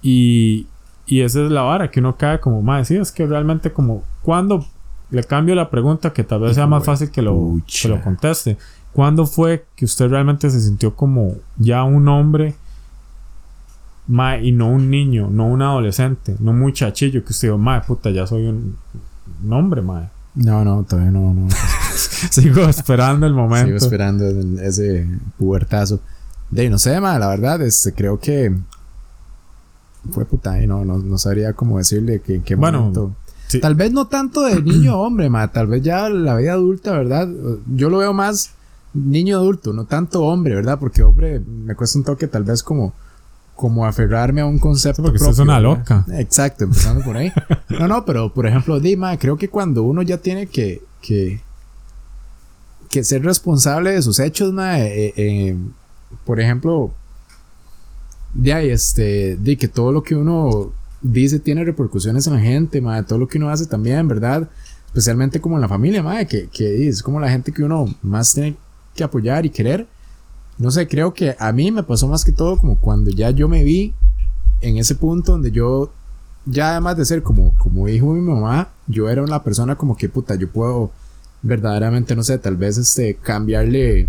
y, y esa es la vara, que uno cae como, mae, sí, es que realmente como, cuando le cambio la pregunta que tal vez sea más fácil que lo, que lo conteste. ¿Cuándo fue que usted realmente se sintió como ya un hombre mae, y no un niño, no un adolescente, no un muchachillo que usted dijo, mae, puta, ya soy un, un hombre, mae? No, no, todavía no, no. Sigo esperando el momento. Sigo esperando ese pubertazo. De no sé, ma, la verdad, este, creo que fue puta y no, no, no sabría cómo decirle que en qué Bueno, momento. sí. Tal vez no tanto de niño hombre, ma, tal vez ya la vida adulta, ¿verdad? Yo lo veo más niño adulto, no tanto hombre, ¿verdad? Porque hombre me cuesta un toque tal vez como como aferrarme a un concepto porque usted es una ¿verdad? loca. Exacto, empezando por ahí. No, no, pero por ejemplo, Dima, creo que cuando uno ya tiene que que que ser responsable de sus hechos, ma, eh, eh, por ejemplo, de ahí, este, de que todo lo que uno dice tiene repercusiones en la gente, ma, todo lo que uno hace también, ¿verdad? Especialmente como en la familia, ma, que, que es como la gente que uno más tiene que apoyar y querer. No sé, creo que a mí me pasó más que todo como cuando ya yo me vi en ese punto donde yo, ya además de ser como, como hijo de mi mamá, yo era una persona como que puta, yo puedo verdaderamente, no sé, tal vez este, cambiarle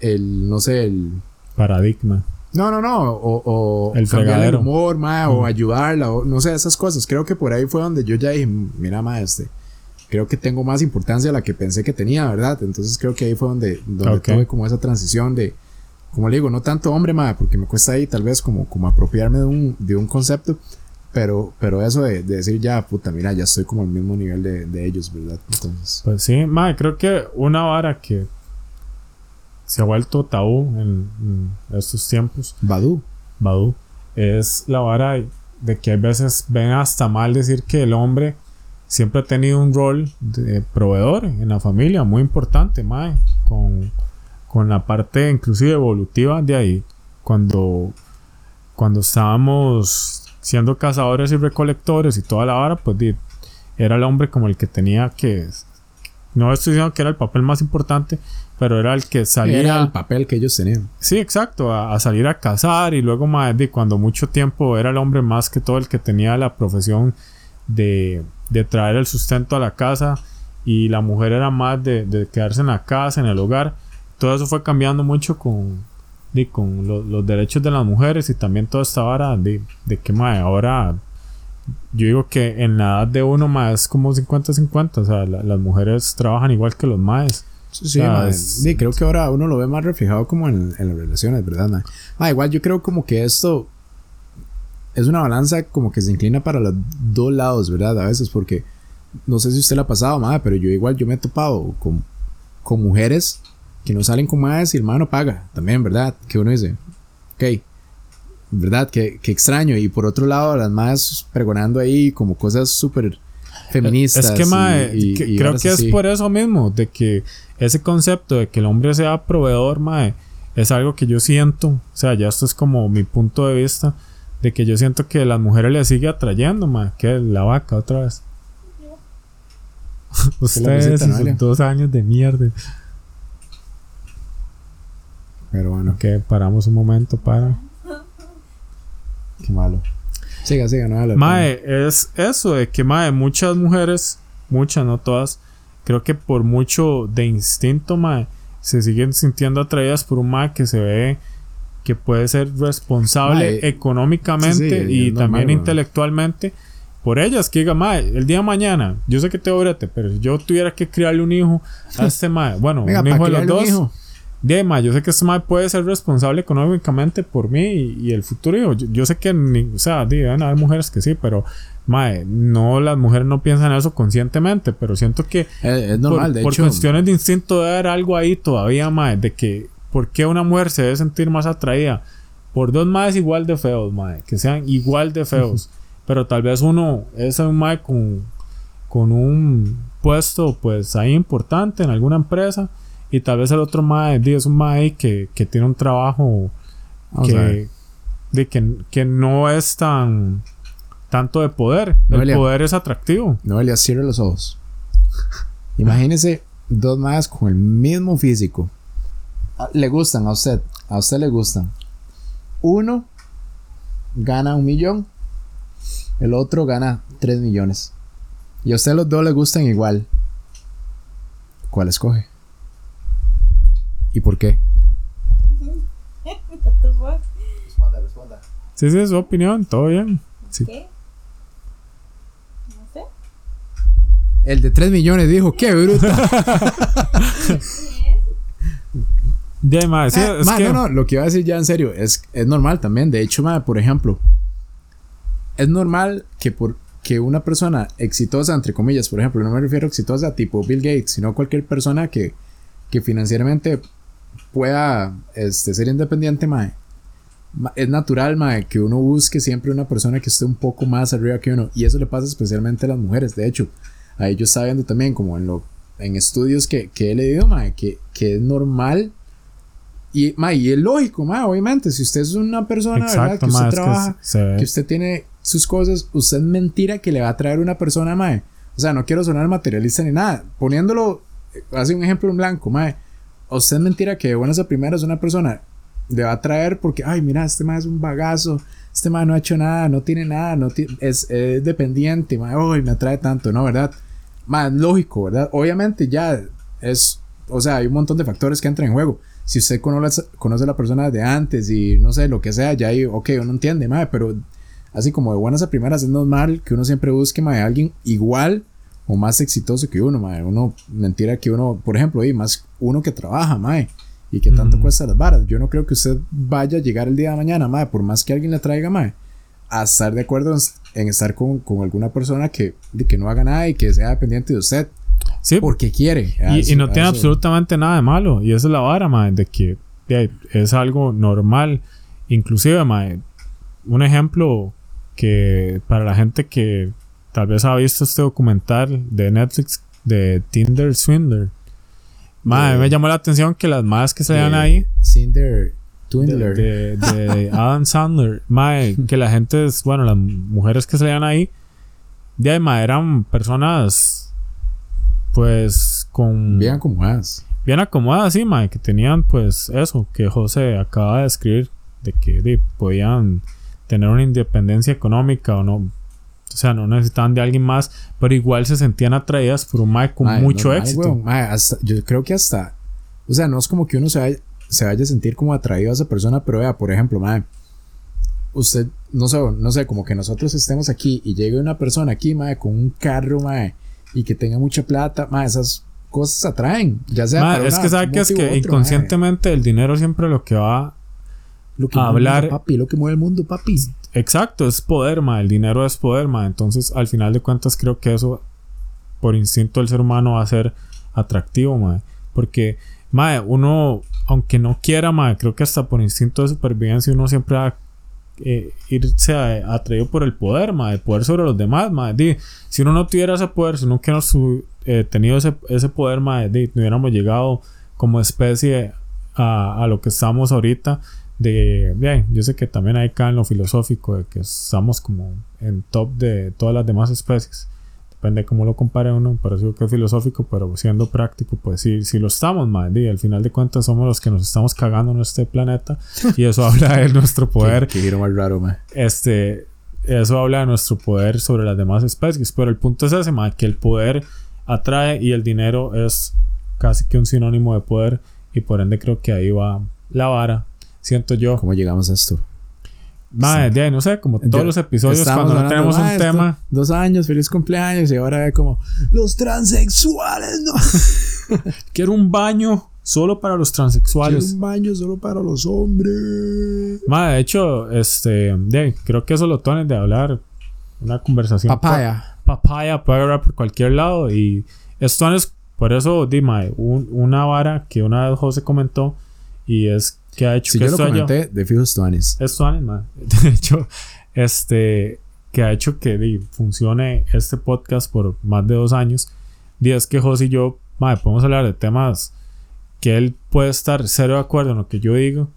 el, no sé, el, Paradigma. no, no, no. O, o El cambiarle fregadero. el humor, ma, o Mm. ayudarla, o no sé, esas cosas. Creo que por ahí fue donde yo ya dije, mira, ma, este, creo que tengo más importancia de la que pensé que tenía, ¿verdad? Entonces creo que ahí fue donde, donde tuve como esa transición de, como le digo, no tanto hombre, ma, porque me cuesta ahí tal vez como, como apropiarme de un, de un concepto, pero, pero eso de, de decir ya, puta, mira, ya estoy como al mismo nivel de, de ellos, ¿verdad? Entonces, Pues sí, mae, creo que una vara que se ha vuelto tabú en, en estos tiempos, Badu. Badu, es la vara de que a veces ven hasta mal decir que el hombre siempre ha tenido un rol de proveedor en la familia muy importante, mae, con, con la parte inclusive evolutiva de ahí. Cuando, cuando estábamos siendo cazadores y recolectores y toda la vara, pues era el hombre como el que tenía que... No estoy diciendo que era el papel más importante, pero era el que salía... Era el papel que ellos tenían. Sí, exacto, a, a salir a cazar y luego más de cuando mucho tiempo era el hombre más que todo el que tenía la profesión de, de traer el sustento a la casa y la mujer era más de, de quedarse en la casa, en el hogar. Todo eso fue cambiando mucho con, di, con lo- los derechos de las mujeres y también toda esta vara de, de que mae, ahora yo digo que en la edad de uno más como 50-50, o sea, la- las mujeres trabajan igual que los maes. Sí, O sea, es- sí, creo que ahora uno lo ve más reflejado como en, en las relaciones, ¿verdad? ma? Ma, igual yo creo como que esto es una balanza como que se inclina para los dos lados, ¿verdad? A veces porque no sé si usted la ha pasado, ma, pero yo igual yo me he topado con, con mujeres que no salen con más y el hermano paga también, ¿verdad? Que uno dice, ok, ¿verdad? Que, que extraño. Y por otro lado, las más pregonando ahí como cosas súper feministas. Es que, mae, y- que- y creo que es por eso mismo, de que ese concepto de que el hombre sea proveedor, mae, es algo que yo siento, o sea, ya esto es como mi punto de vista, de que yo siento que las mujeres le sigue atrayendo, mae, que la vaca otra vez. Ustedes y sus dos años de mierda. Pero bueno, Que paramos un momento para... qué malo. Siga, siga, no dale. Mae, es eso de que, mae, muchas mujeres, muchas, no todas, creo que por mucho de instinto, mae, se siguen sintiendo atraídas por un mae que se ve que puede ser responsable Mae, económicamente sí, sí, y también intelectualmente por ellas, que diga, mae, el día de mañana, yo sé que te brete, pero si yo tuviera que criarle un hijo a este mae, bueno, Venga, un hijo de los dos, hijo. de ma, yo sé que este mae puede ser responsable económicamente por mí y, el futuro. Yo, yo sé que, o sea, deben haber mujeres que sí, pero mae, no, las mujeres no piensan eso conscientemente, pero siento que es, normal, por, de por hecho. cuestiones de instinto debe haber algo ahí todavía, mae, de que ¿por qué una mujer se debe sentir más atraída por dos maes igual de feos, mae, que sean igual de feos, pero tal vez uno es un mae con, con un puesto pues ahí importante en alguna empresa y tal vez el otro mae es un mae que, que tiene un trabajo que, de que, que no es tan tanto de poder. Noelia. El poder es atractivo. Noelia, cierre los ojos. Imagínese dos más con el mismo físico. Ah, Le gustan a usted. A usted le gustan. Uno gana un millón. El otro gana tres millones. Y a usted los dos le gustan igual. ¿Cuál escoge? ¿Y por qué? Responda, responda. Sí, sí, es su opinión, todo bien. Sí. ¿Qué? No sé. El de 3 millones dijo, qué bruta. De mae, sí, Ah, es ma, que, no, no, lo que iba a decir ya en serio, es, es normal también. De hecho, ma, por ejemplo, es normal que por que una persona exitosa, entre comillas, por ejemplo, no me refiero a exitosa tipo Bill Gates, sino cualquier persona que, que financieramente pueda este, ser independiente, ma, ma, es natural, ma, que uno busque siempre una persona que esté un poco más arriba que uno. Y eso le pasa especialmente a las mujeres. De hecho, a ellos estaba viendo también, como en, lo, en estudios que, que he leído, ma, que, que es normal y, ma, y es lógico, ma, obviamente, si usted es una persona, ¿verdad? exacto, Que usted mae, es que trabaja, ve. que usted tiene sus cosas, usted es mentira que le va a traer una persona, mae. O sea, no quiero sonar materialista ni nada. Poniéndolo, eh, hace un ejemplo en blanco, mae. Usted es mentira que de buenas a primeras una persona le va a traer porque, ay, mira, este mae es un bagazo, este mae no ha hecho nada, no tiene nada, no es, es dependiente, mae, ay, me atrae tanto, ¿no? ¿Verdad? Más lógico, ¿verdad? Obviamente ya es, o sea, hay un montón de factores que entran en juego. Si usted conoce, conoce a la persona de antes y no sé, lo que sea, ya ahí, ok, uno entiende, mae, pero así como de buenas a primeras es normal que uno siempre busque, mae, a alguien igual o más exitoso que uno, mae. Uno, mentira que uno, por ejemplo, y más uno que trabaja, mae, y que tanto Ujú. cuesta las varas. Yo no creo que usted vaya a llegar el día de mañana, mae, por más que alguien le traiga, mae, a estar de acuerdo en, en estar con, con alguna persona que, que no haga nada y que sea dependiente de usted Sí, porque quiere. Y, eso- y no tiene eso- absolutamente nada de malo. Y esa es la vara, mae, de que de es algo normal. Inclusive, mae, un ejemplo que para la gente que tal vez ha visto este documental de Netflix de Tinder Swindler. Mae, De- me llamó la atención que las más que salían ahí Cinder de, Twindler. de- de Adam Sandler, mae, que la gente es, bueno, las mujeres que salían ahí, de ahí, eran personas pues con Bien acomodadas. bien acomodadas, sí, mae, que tenían pues eso que José acaba de describir, de que podían tener una independencia económica o no, o sea, no necesitaban de alguien más, pero igual se sentían atraídas por un mae con Mae, mucho éxito. weón. Mae, hasta- yo creo que hasta. O sea, no es como que uno se vaya, se vaya a sentir como atraído a esa persona, pero vea, por ejemplo, mae, usted, no sé, no sé, como que nosotros estemos aquí y llegue una persona aquí, mae, con un carro, mae, y que tenga mucha plata, mae, esas cosas atraen. Ya sea. Mae, para es una- que sabe que es que mae. inconscientemente el dinero siempre lo que va Lo que mueve el hablar- mundo, papi, lo que mueve el mundo, papi. Exacto, es poder, ma. El dinero es poder, ma. Entonces, al final de cuentas, creo que eso, por instinto del ser humano, va a ser atractivo, ma. Porque, ma, uno, aunque no quiera, ma, creo que hasta por instinto de supervivencia, uno siempre va a eh, irse a- atraído por el poder, ma. El poder sobre los demás, ma. Di, si uno no tuviera ese poder, si uno hubiera su- eh, tenido ese, ese poder, ma, di, no hubiéramos llegado como especie a, a lo que estamos ahorita de bien, yo sé que también hay acá en lo filosófico de que estamos como en top de todas las demás especies. Depende de cómo lo compare uno, parece que es filosófico, pero siendo práctico, pues sí, sí lo estamos, man. Y al final de cuentas somos los que nos estamos cagando en este planeta y eso habla de nuestro poder qué giro más raro, mae. este, eso habla de nuestro poder sobre las demás especies. Pero el punto es ese, ma, que el poder atrae y el dinero es casi que un sinónimo de poder. Y por ende creo que ahí va la vara. Siento yo. ¿Cómo llegamos a esto? Ma, de ahí, no sé, como todos los episodios cuando no tenemos un "Ah, esto, tema. Dos años, feliz cumpleaños. Y ahora como, los transexuales, no. Quiero un baño. solo para los transexuales. un baño solo para los hombres. Ma, de hecho, este, de, creo que eso lo tones de hablar. Una conversación. Papaya. Papaya puede agarrar por cualquier lado. Y esto es, por eso, dime, un, una vara que una vez José comentó. Y es que ha hecho Si que yo lo haya- comenté, de fijo Stones. es Tuanis, ma. De hecho, este, que ha hecho que di, funcione este podcast por más de dos años. Y es que José y yo, ma, podemos hablar de temas que él puede estar cero de acuerdo en lo que yo digo.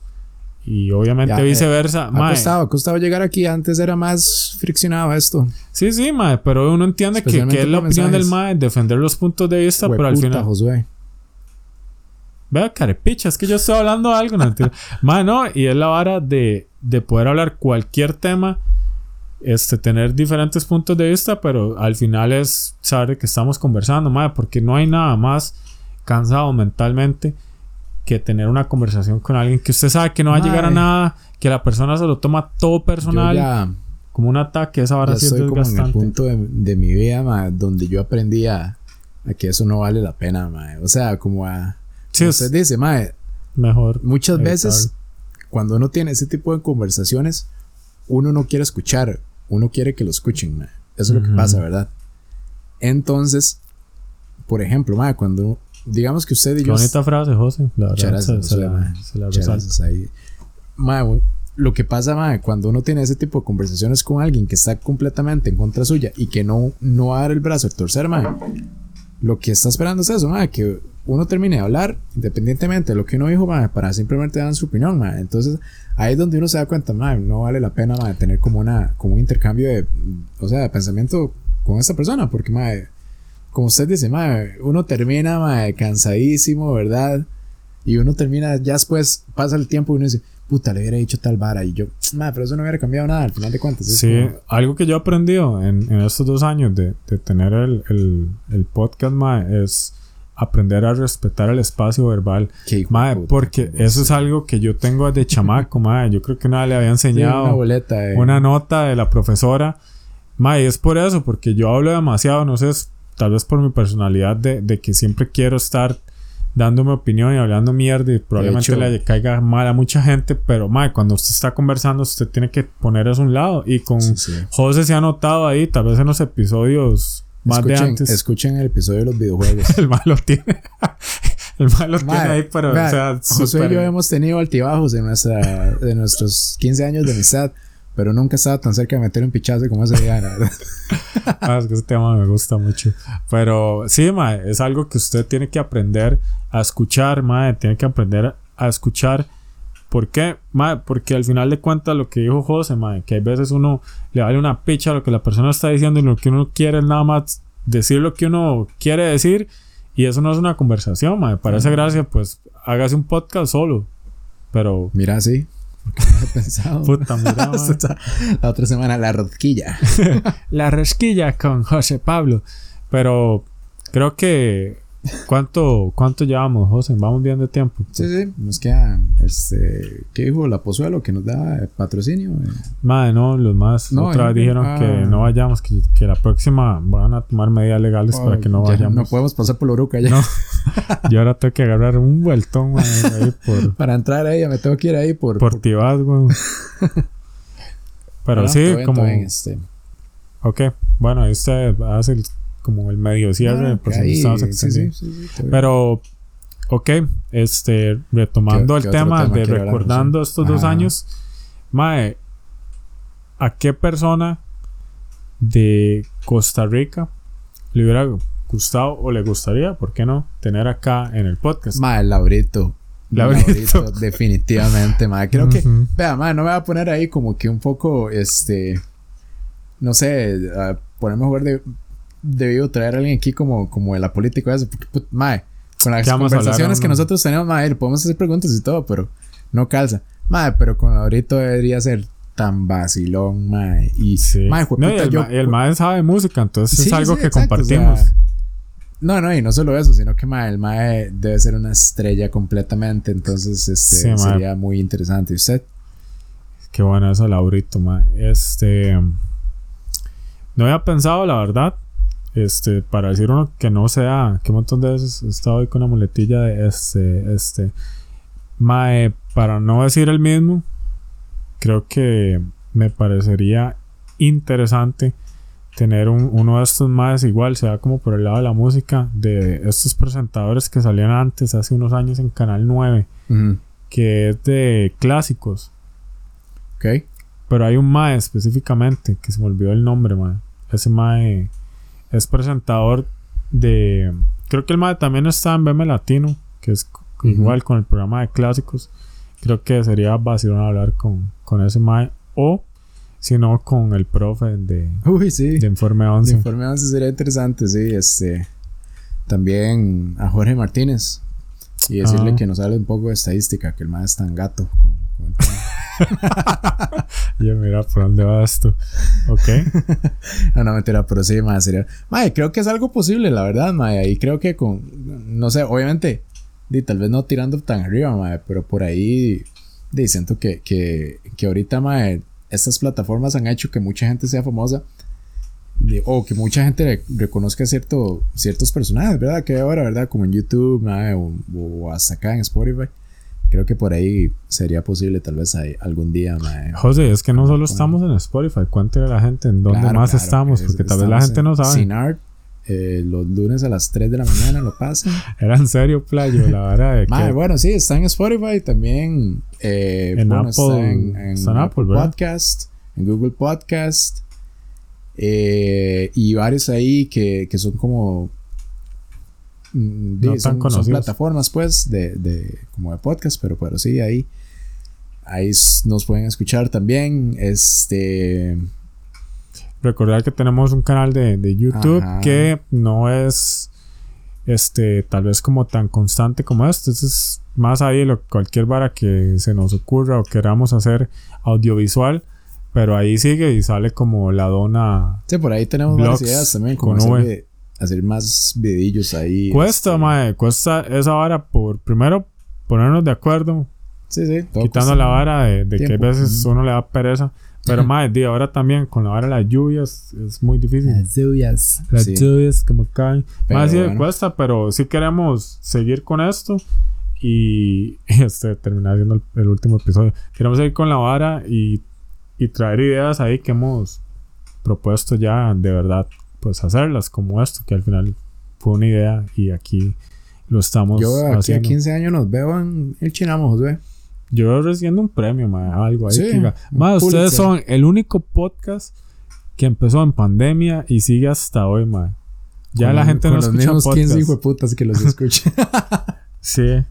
Y obviamente Ya, eh, viceversa. Ha ma, costado, ha costado llegar aquí. Antes era más friccionado esto. sí, sí, ma, pero uno entiende que, que es la opinión del mensajes. MAE, defender los puntos de vista, pero al final. Josué. Vea, carepicha, es que yo estoy hablando algo, ¿no? entiendo. Ma, no, y es la vara de, de poder hablar cualquier tema, este, tener diferentes puntos de vista, pero al final es saber que estamos conversando, ma, porque no hay nada más cansado mentalmente que tener una conversación con alguien que usted sabe que no va a llegar a nada, que la persona se lo toma todo personal, Yo ya, como un ataque, esa vara sí es como en el punto de, de mi vida ma, donde yo aprendí a, a que eso no vale la pena. ma. O sea, como a... Sí, usted dice, ma, mejor. muchas veces cuando uno tiene ese tipo de conversaciones, uno no quiere escuchar, uno quiere que lo escuchen. ma. Eso es lo que pasa, ¿verdad? Entonces, por ejemplo, ma, cuando digamos que usted y Qué yo bonita frase, José. La verdad, se, gracias, se Josué, la, mae. se la Muchas resalto. gracias ahí. Mae, güey, lo que pasa, mae, cuando uno tiene ese tipo de conversaciones con alguien que está completamente en contra suya y que no, no va a dar el brazo a torcer, mae, lo que está esperando es eso, mae, que uno termine de hablar independientemente de lo que uno dijo, mae, para simplemente dar su opinión, mae. Entonces, ahí es donde uno se da cuenta, mae, no vale la pena, mae, tener como una, como un intercambio de, o sea, de pensamiento con esta persona, porque, mae, como usted dice, mae, uno termina, mae, cansadísimo, ¿verdad? Y uno termina, ya después pasa el tiempo y uno dice, puta, le hubiera dicho tal vara. Y yo, madre, pero eso no hubiera cambiado nada al final de cuentas. es Sí, como- algo que yo he aprendido en, en estos dos años de, de tener el, el, el podcast, mae, es aprender a respetar el espacio verbal. De puta, porque eso es algo que yo tengo desde chamaco, mae. Yo creo que una le había Sí, enseñado una boleta de- una nota de la profesora. Mae, es por eso, porque yo hablo demasiado, no sé, tal vez por mi personalidad de, de que siempre quiero estar dando mi opinión y hablando mierda y probablemente le caiga mal a mucha gente, pero mae, cuando usted está conversando, usted tiene que poner eso a un lado y con Sí, sí. José se ha notado ahí, tal vez en los episodios más de Escuchen, antes. escuchen el episodio de los videojuegos. El mal lo tiene. el mal lo tiene ahí, pero vea, o sea, Josué y súper- yo hemos tenido altibajos en nuestra, de nuestros 15 años de amistad, pero nunca estaba tan cerca de meter un pichazo como ese día, la verdad. Ah, es que ese tema me gusta mucho. Pero sí, mae, es algo que usted tiene que aprender a escuchar, mae. Tiene que aprender a escuchar. ¿Por qué? Mae, porque al final de cuentas lo que dijo José, mae, que hay veces uno le vale una picha a lo que la persona está diciendo y lo que uno quiere es nada más decir lo que uno quiere decir y eso no es una conversación, mae. Para esa gracia, pues hágase un podcast solo. Pero, Mira, sí. Porque no he pensado. puta, mira, la otra semana, la rosquilla. La resquilla con José Pablo. Pero creo que. ¿Cuánto, cuánto llevamos, José? Vamos bien de tiempo. Sí, sí, nos queda, este, ¿qué dijo la Pozuelo que nos da eh, patrocinio? Eh, Madre, no, los más. No, otra vez ya- dijeron ah. que no vayamos, que, que la próxima van a tomar medidas legales para que no ya vayamos. No podemos pasar por la Uruca ya. No. Yo ahora tengo que agarrar un vueltón mae, ahí por, Para entrar ahí, me tengo que ir ahí por. por Tibás, güey. Pero Ah, sí, bien, como. bien, este. Ok, bueno, ahí usted hace el- como el medio cierre, Ah, por si estamos extendiendo. sí. Pero, ok, este, retomando ¿Qué- el qué tema tema de recordando estos dos Ajá. años, Mae, ¿a qué persona de Costa Rica le hubiera gustado o le gustaría, por qué no, tener acá en el podcast? Ma, el Laurito. Laurito. definitivamente, ma. Creo que. Vea, ma, no me voy a poner ahí como que un poco, este. No sé, a poner mejor de. Debido traer a alguien aquí como, como de la política, eso, porque, put- mae, con las ¿Qué vamos a hablar, conversaciones que no? nosotros tenemos, mae, podemos hacer preguntas y todo, pero no calza. Mae, pero con Laurito debería ser tan vacilón, mae. Y, Sí. mae, No, y jueputa, el, yo- ma- y el mae sabe música, entonces Sí, es algo sí, que exacto, compartimos. o sea, no, no, y no solo eso, sino que mae, el Mae debe ser una estrella completamente. Entonces, este mae. sería muy interesante. ¿Y usted? Qué bueno eso, Laurito, ma. Este. No había pensado, la verdad. Este, para decir uno que no sea, que un montón de veces he estado ahí con la muletilla de este, este. Mae, para no decir el mismo, creo que me parecería interesante tener uno de estos más igual, sea como por el lado de la música, de estos presentadores que salían antes, hace unos años en Canal 9, que es de clásicos. Ok. Pero hay un MAE específicamente, que se me olvidó el nombre, mae. Ese MAE es presentador de... Creo que el MAE también está en BM Latino, que es igual con el programa de clásicos. Creo que sería vacilón hablar con, con ese MAE. O sino con el profe de, Uy, sí. de Informe 11. De Informe 11 sería interesante, sí. Este, también a Jorge Martínez y decirle que nos hable un poco de estadística, que el más es tan gato con, Ya mira por dónde va esto. Ok. no, no, mentira, pero sí, más sería. Madre, creo que es algo posible, la verdad, madre. Y creo que con. No sé, obviamente. Y tal vez no tirando tan arriba, madre, pero por ahí. Y siento que, que, que ahorita, madre, estas plataformas han hecho que mucha gente sea famosa o que mucha gente reconozca cierto, ciertos personajes, ¿verdad? Que ahora, ¿verdad? Como en YouTube o, hasta acá en Spotify. Creo que por ahí sería posible tal vez algún día. José, es que no solo estamos en Spotify, cuéntale a la gente en dónde más estamos, porque tal vez la gente no sabe. Sin Art, eh, los lunes a las 3 de la mañana lo pasan. Era en serio, playo, la verdad. De que... bueno, sí, está en Spotify también. Eh, en Apple. en, Apple, Podcast, en Google Podcast. Eh, y varios ahí que, que son como. Mm, no son, plataformas, pues, de, de, como de podcast, pero, pero sí, ahí. Ahí nos pueden escuchar también. Este. Recordar que tenemos un canal de, de YouTube que no es este tal vez como tan constante como este. es más ahí lo, cualquier vara que se nos ocurra o queramos hacer audiovisual. Pero ahí sigue y sale como la dona. Sí, por ahí tenemos varias ideas también. Como hacer, hacer, más videillos ahí. Cuesta, este. mae. Cuesta esa vara por primero ponernos de acuerdo. Sí, sí. Quitando la vara de, que a veces uno le da pereza. Pero más, de ahora también con la hora de las lluvias es muy difícil. Las lluvias. Las lluvias como caen. Más sí cuesta, pero sí queremos seguir con esto y este terminar viendo el, último episodio. Queremos seguir con la vara y, y traer ideas ahí que hemos propuesto ya de verdad, pues hacerlas como esto, que al final fue una idea y aquí lo estamos Yo aquí haciendo. a 15 años nos veo en el Chinamo, José. Yo recibiendo un premio, ma, algo ahí. Sí, ustedes son el único podcast que empezó en pandemia y sigue hasta hoy, ma. Ya la gente no escucha los podcast. 15 putas que los escucha. sí.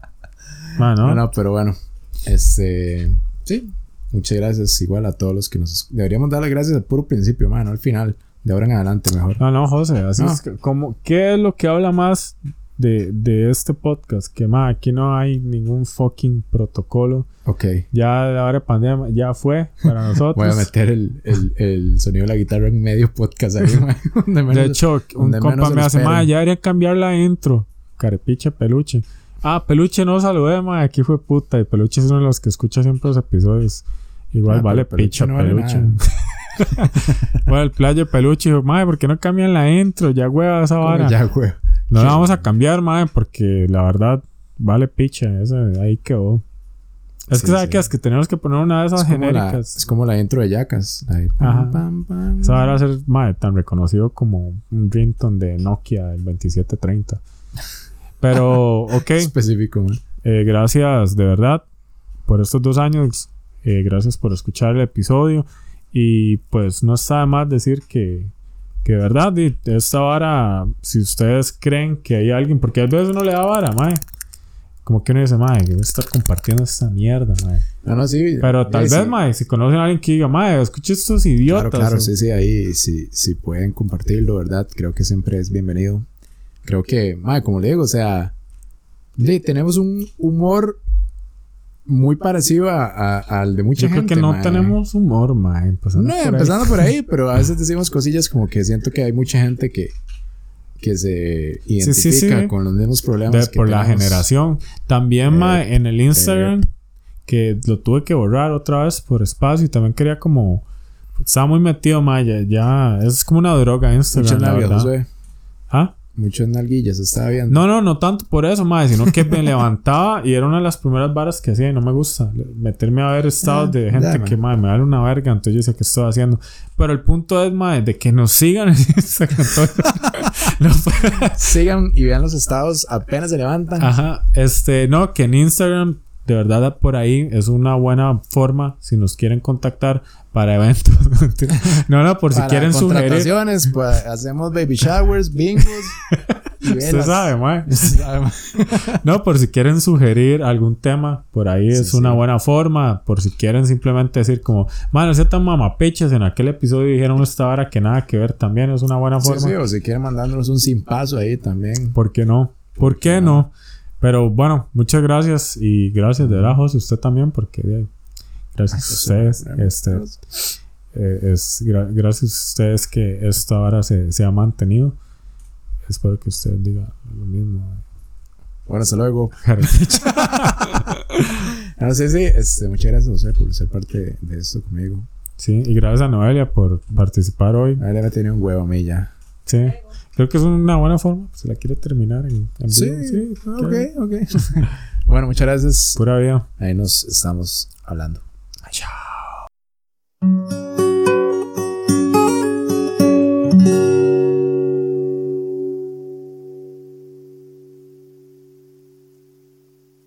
Ma, ¿no? no, pero bueno. Este... Sí. Muchas gracias igual a todos los que nos... Deberíamos dar las gracias al puro principio, mano. Al final. De ahora en adelante mejor. No, no, José. Así es como... ¿Qué es lo que habla más de, de este podcast, que más aquí no hay ningún fucking protocolo. Ok. Ya la hora de pandemia ya fue para nosotros. Voy a meter el, el, el, sonido de la guitarra en medio podcast ahí, De hecho, un compa me hace, ma, ya debería cambiar la intro. Carepiche, peluche. Ah, peluche no saludé, ma, aquí fue puta. Y peluche es uno de los que escucha siempre los episodios. Igual ah, vale picha, peluche. bueno, el playo peluche dijo, madre, ¿por qué no cambian la intro? Ya hueva esa vara. Ya hueva. No la vamos a cambiar, madre, porque la verdad vale picha. Esa, ahí quedó. Es que, ¿sabes qué? Es que tenemos que poner una de esas genéricas. es como la intro de Yacas. Eso va a ser, madre, tan reconocido como un ringtone de Nokia del 2730. Pero, ok. Específico, man. Eh, gracias, de verdad, por estos dos años. Eh, gracias por escuchar el episodio. Y pues no está de más decir que que de verdad, esta vara, si ustedes creen que hay alguien, porque a veces uno le da vara, mae. Como que uno dice, mae, que voy a estar compartiendo esta mierda, mae. No, no, sí. Pero tal vez, mae, si conocen a alguien que diga, mae, escuche estos idiotas. Claro, claro, sí, sí, ahí, si, si pueden compartirlo, ¿verdad? Creo que siempre es bienvenido. Creo que, mae, como le digo, o sea, tenemos un humor muy parecido a, al de mucha gente. Yo creo que no tenemos humor, mae. Empezando, no, por, empezando ahí. por ahí, pero a veces decimos cosillas como que siento que hay mucha gente que, que se identifica con los mismos problemas. por la generación. También, eh, mae, en el Instagram, que lo tuve que borrar otra vez por espacio y también quería como. Estaba muy metido, mae. Ya, es como una droga Instagram. La verdad. ¿Ah? Muchos nalguillas estaba viendo. No, no, no tanto por eso, madre, sino que me levantaba y era una de las primeras varas que hacía y no me gusta. Meterme a ver estados Ah, de gente que, madre, me da una verga. Entonces yo decía, ¿qué estoy haciendo? Pero el punto es, madre, de que nos sigan en Instagram. Fue- Sigan y vean los estados apenas se levantan. Ajá, este, no, que en Instagram, de verdad, por ahí es una buena forma si nos quieren contactar para eventos. no, no, por si Para quieren sugerir. pues hacemos baby showers, bingos y Usted sabe, mae. No, por si quieren sugerir algún tema, por ahí es Sí, una sí. buena forma. Por si quieren simplemente decir como, mano, ese tan mamapeches en aquel episodio dijeron esta vara que nada que ver, también es una buena forma. sí, o si quieren mandándonos un sin paso ahí también. ¿Por qué no? ¿Por qué no? Pero bueno, muchas gracias y gracias de verdad, José, usted también, porque gracias a ustedes, este, eh, es gra- gracias a ustedes que esta vara se, se ha mantenido. Espero que usted diga lo mismo. Bueno, hasta luego. No, sí, sí, este, muchas gracias José por ser parte de esto conmigo. Sí, y gracias a Noelia por participar hoy. A ver, me tiene un huevo a mí ya. Sí, creo que es una buena forma. Si la quiere terminar en, en Sí, vivo. ok, ok. bueno, muchas gracias. Pura vida. Ahí nos estamos hablando. Ciao.